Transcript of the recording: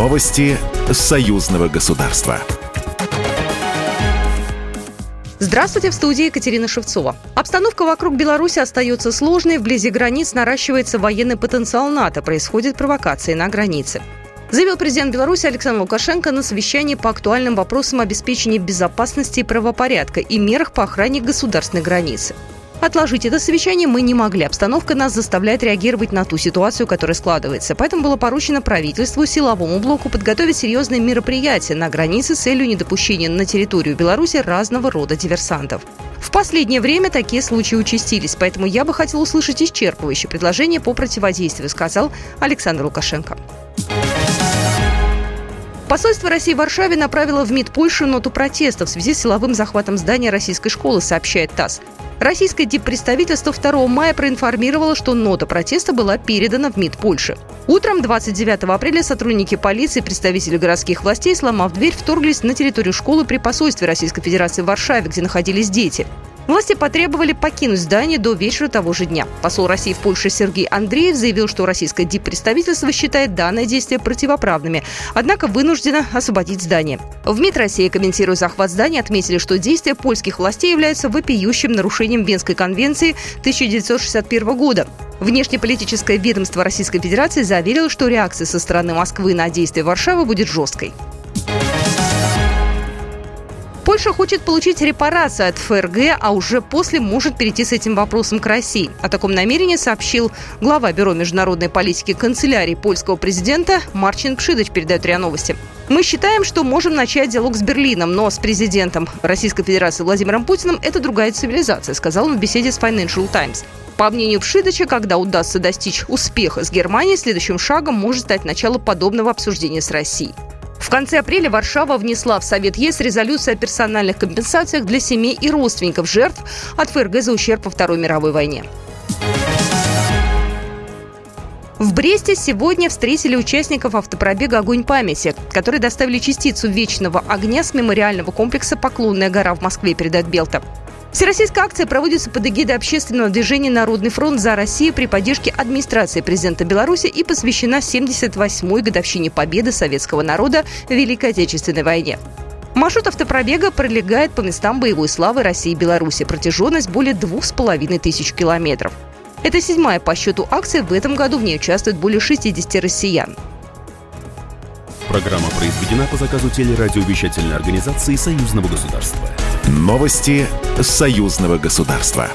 Новости союзного государства. Здравствуйте, в студии Екатерина Шевцова. Обстановка вокруг Беларуси остается сложной. Вблизи границ наращивается военный потенциал НАТО. Происходят провокации на границе. Заявил президент Беларуси Александр Лукашенко на совещании по актуальным вопросам обеспечения безопасности и правопорядка и мерах по охране государственной границы. Отложить это совещание мы не могли. Обстановка нас заставляет реагировать на ту ситуацию, которая складывается. Поэтому было поручено правительству, силовому блоку подготовить серьезные мероприятия на границе с целью недопущения на территорию Беларуси разного рода диверсантов. В последнее время такие случаи участились, поэтому я бы хотел услышать исчерпывающее предложение по противодействию, сказал Александр Лукашенко. Посольство России в Варшаве направило в МИД Польши ноту протеста в связи с силовым захватом здания российской школы, сообщает ТАСС. Российское диппредставительство 2 мая проинформировало, что нота протеста была передана в МИД Польши. Утром 29 апреля сотрудники полиции и представители городских властей, сломав дверь, вторглись на территорию школы при посольстве Российской Федерации в Варшаве, где находились дети. Власти потребовали покинуть здание до вечера того же дня. Посол России в Польше Сергей Андреев заявил, что российское диппредставительство считает данное действие противоправными, однако вынуждено освободить здание. В МИД России, комментируя захват здания, отметили, что действия польских властей являются вопиющим нарушением Венской конвенции 1961 года. Внешнеполитическое ведомство Российской Федерации заверило, что реакция со стороны Москвы на действия Варшавы будет жесткой. Польша хочет получить репарации от ФРГ, а уже после может перейти с этим вопросом к России. О таком намерении сообщил глава Бюро международной политики канцелярии польского президента Марчин Пшидыч, передает РИА Новости. Мы считаем, что можем начать диалог с Берлином, но с президентом Российской Федерации Владимиром Путиным это другая цивилизация, сказал он в беседе с Financial Times. По мнению Пшидыча, когда удастся достичь успеха с Германией, следующим шагом может стать начало подобного обсуждения с Россией. В конце апреля Варшава внесла в Совет ЕС резолюцию о персональных компенсациях для семей и родственников жертв от ФРГ за ущерб во Второй мировой войне. В Бресте сегодня встретили участников автопробега «Огонь памяти», которые доставили частицу вечного огня с мемориального комплекса «Поклонная гора» в Москве, передает Белта. Всероссийская акция проводится под эгидой общественного движения «Народный фронт за Россию» при поддержке администрации президента Беларуси и посвящена 78-й годовщине победы советского народа в Великой Отечественной войне. Маршрут автопробега пролегает по местам боевой славы России и Беларуси. Протяженность более двух с половиной тысяч километров. Это седьмая по счету акция. В этом году в ней участвует более 60 россиян. Программа произведена по заказу телерадиовещательной организации Союзного государства. Новости союзного государства.